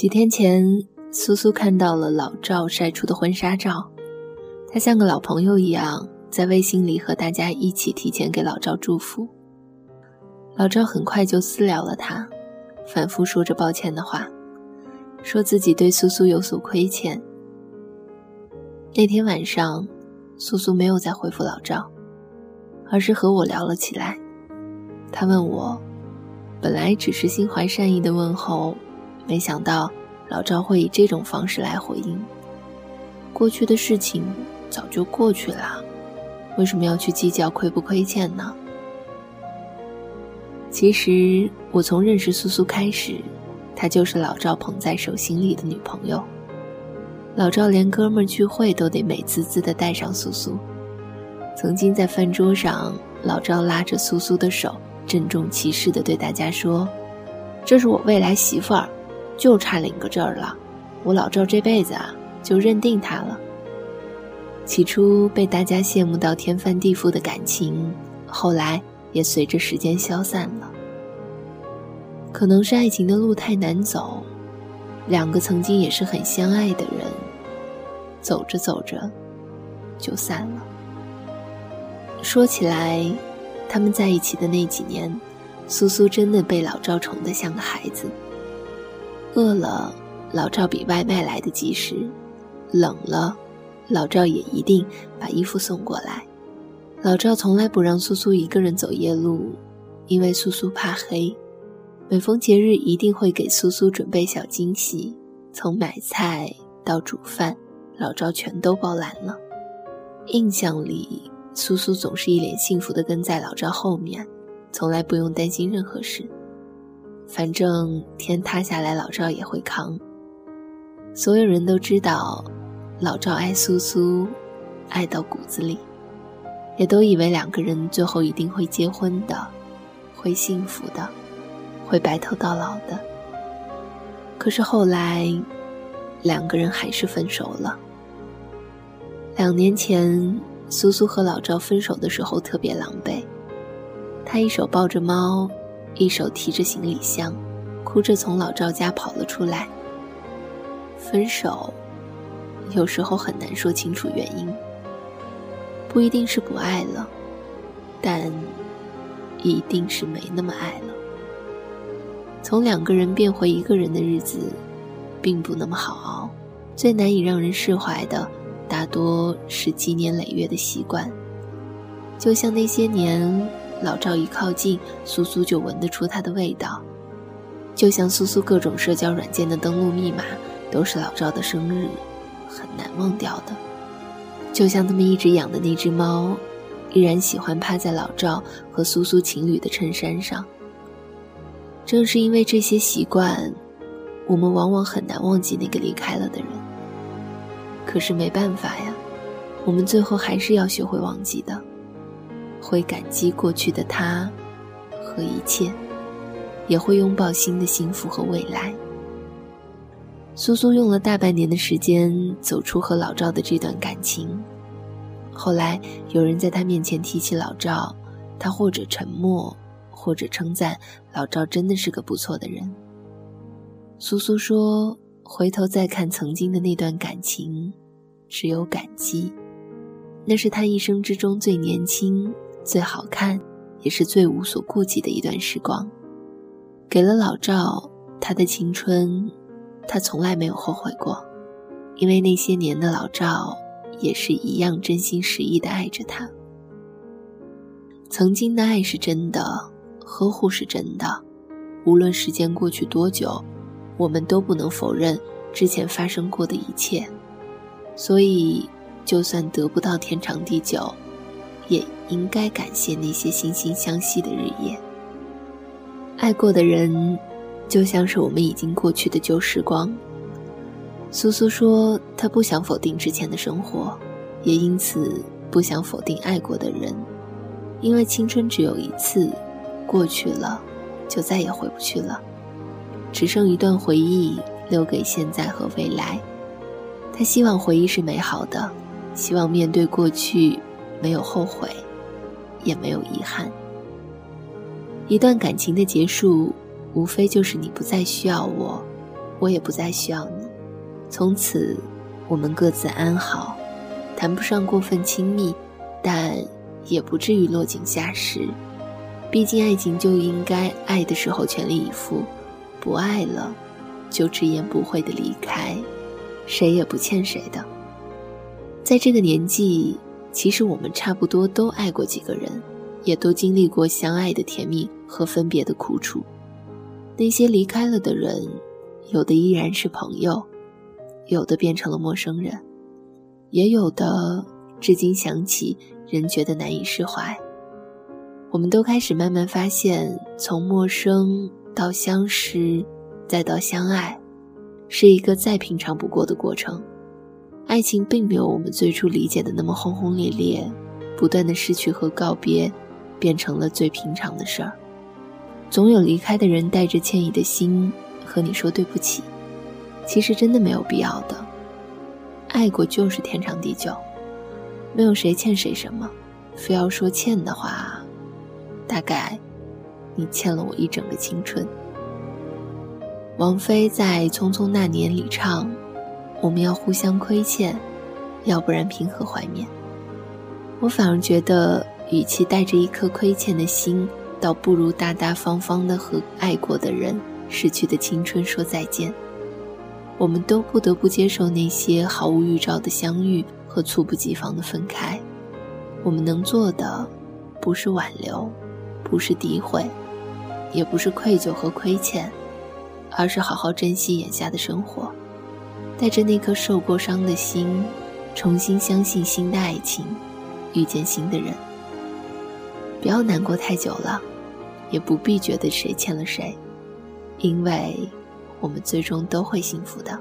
几天前，苏苏看到了老赵晒出的婚纱照，他像个老朋友一样，在微信里和大家一起提前给老赵祝福。老赵很快就私聊了他，反复说着抱歉的话，说自己对苏苏有所亏欠。那天晚上，苏苏没有再回复老赵，而是和我聊了起来。他问我，本来只是心怀善意的问候。没想到老赵会以这种方式来回应。过去的事情早就过去了，为什么要去计较亏不亏欠呢？其实我从认识苏苏开始，她就是老赵捧在手心里的女朋友。老赵连哥们聚会都得美滋滋的带上苏苏。曾经在饭桌上，老赵拉着苏苏的手，郑重其事的对大家说：“这是我未来媳妇儿。”就差领个证儿了，我老赵这辈子啊就认定他了。起初被大家羡慕到天翻地覆的感情，后来也随着时间消散了。可能是爱情的路太难走，两个曾经也是很相爱的人，走着走着就散了。说起来，他们在一起的那几年，苏苏真的被老赵宠得像个孩子。饿了，老赵比外卖来的及时；冷了，老赵也一定把衣服送过来。老赵从来不让苏苏一个人走夜路，因为苏苏怕黑。每逢节日，一定会给苏苏准备小惊喜，从买菜到煮饭，老赵全都包揽了。印象里，苏苏总是一脸幸福地跟在老赵后面，从来不用担心任何事。反正天塌下来，老赵也会扛。所有人都知道，老赵爱苏苏，爱到骨子里，也都以为两个人最后一定会结婚的，会幸福的，会白头到老的。可是后来，两个人还是分手了。两年前，苏苏和老赵分手的时候特别狼狈，他一手抱着猫。一手提着行李箱，哭着从老赵家跑了出来。分手，有时候很难说清楚原因。不一定是不爱了，但一定是没那么爱了。从两个人变回一个人的日子，并不那么好熬。最难以让人释怀的，大多是积年累月的习惯。就像那些年。老赵一靠近，苏苏就闻得出他的味道，就像苏苏各种社交软件的登录密码都是老赵的生日，很难忘掉的。就像他们一直养的那只猫，依然喜欢趴在老赵和苏苏情侣的衬衫上。正是因为这些习惯，我们往往很难忘记那个离开了的人。可是没办法呀，我们最后还是要学会忘记的。会感激过去的他和一切，也会拥抱新的幸福和未来。苏苏用了大半年的时间走出和老赵的这段感情，后来有人在他面前提起老赵，他或者沉默，或者称赞老赵真的是个不错的人。苏苏说：“回头再看曾经的那段感情，只有感激，那是他一生之中最年轻。”最好看，也是最无所顾忌的一段时光，给了老赵他的青春，他从来没有后悔过，因为那些年的老赵也是一样真心实意的爱着他。曾经的爱是真的，呵护是真的，无论时间过去多久，我们都不能否认之前发生过的一切，所以就算得不到天长地久。也应该感谢那些惺惺相惜的日夜。爱过的人，就像是我们已经过去的旧时光。苏苏说，她不想否定之前的生活，也因此不想否定爱过的人，因为青春只有一次，过去了，就再也回不去了，只剩一段回忆留给现在和未来。他希望回忆是美好的，希望面对过去。没有后悔，也没有遗憾。一段感情的结束，无非就是你不再需要我，我也不再需要你，从此我们各自安好，谈不上过分亲密，但也不至于落井下石。毕竟爱情就应该爱的时候全力以赴，不爱了就直言不讳的离开，谁也不欠谁的。在这个年纪，其实我们差不多都爱过几个人，也都经历过相爱的甜蜜和分别的苦楚。那些离开了的人，有的依然是朋友，有的变成了陌生人，也有的至今想起仍觉得难以释怀。我们都开始慢慢发现，从陌生到相识，再到相爱，是一个再平常不过的过程。爱情并没有我们最初理解的那么轰轰烈烈，不断的失去和告别，变成了最平常的事儿。总有离开的人带着歉意的心和你说对不起，其实真的没有必要的。爱过就是天长地久，没有谁欠谁什么。非要说欠的话，大概你欠了我一整个青春。王菲在《匆匆那年》里唱。我们要互相亏欠，要不然凭何怀缅？我反而觉得，与其带着一颗亏欠的心，倒不如大大方方的和爱过的人、逝去的青春说再见。我们都不得不接受那些毫无预兆的相遇和猝不及防的分开。我们能做的，不是挽留，不是诋毁，也不是愧疚和亏欠，而是好好珍惜眼下的生活。带着那颗受过伤的心，重新相信新的爱情，遇见新的人。不要难过太久了，也不必觉得谁欠了谁，因为我们最终都会幸福的。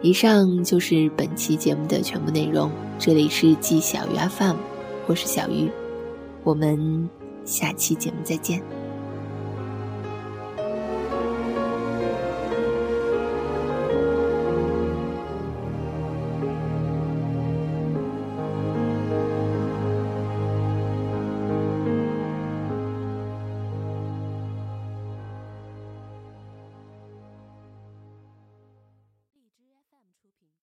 以上就是本期节目的全部内容。这里是季小鱼 FM，我是小鱼，我们下期节目再见。